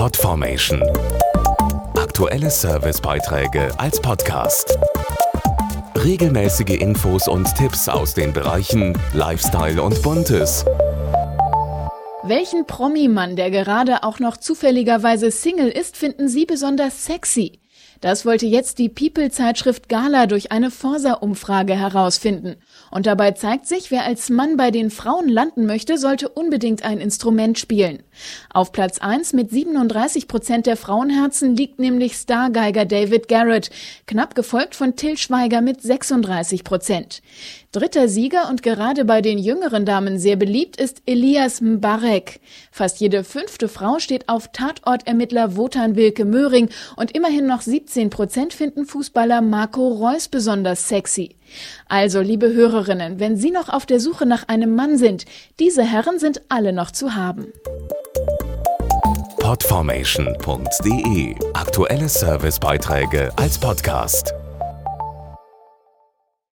Podformation. Aktuelle Servicebeiträge als Podcast. Regelmäßige Infos und Tipps aus den Bereichen Lifestyle und Buntes. Welchen Promi-Mann, der gerade auch noch zufälligerweise Single ist, finden Sie besonders sexy? Das wollte jetzt die People-Zeitschrift Gala durch eine Forsa-Umfrage herausfinden. Und dabei zeigt sich, wer als Mann bei den Frauen landen möchte, sollte unbedingt ein Instrument spielen. Auf Platz 1 mit 37 Prozent der Frauenherzen liegt nämlich Stargeiger David Garrett, knapp gefolgt von Till Schweiger mit 36 Prozent. Dritter Sieger und gerade bei den jüngeren Damen sehr beliebt ist Elias Mbarek. Fast jede fünfte Frau steht auf Tatortermittler Wotan Wilke Möhring und immerhin noch 17 Prozent finden Fußballer Marco Reus besonders sexy. Also, liebe Hörerinnen, wenn Sie noch auf der Suche nach einem Mann sind, diese Herren sind alle noch zu haben. Podformation.de Aktuelle Servicebeiträge als Podcast.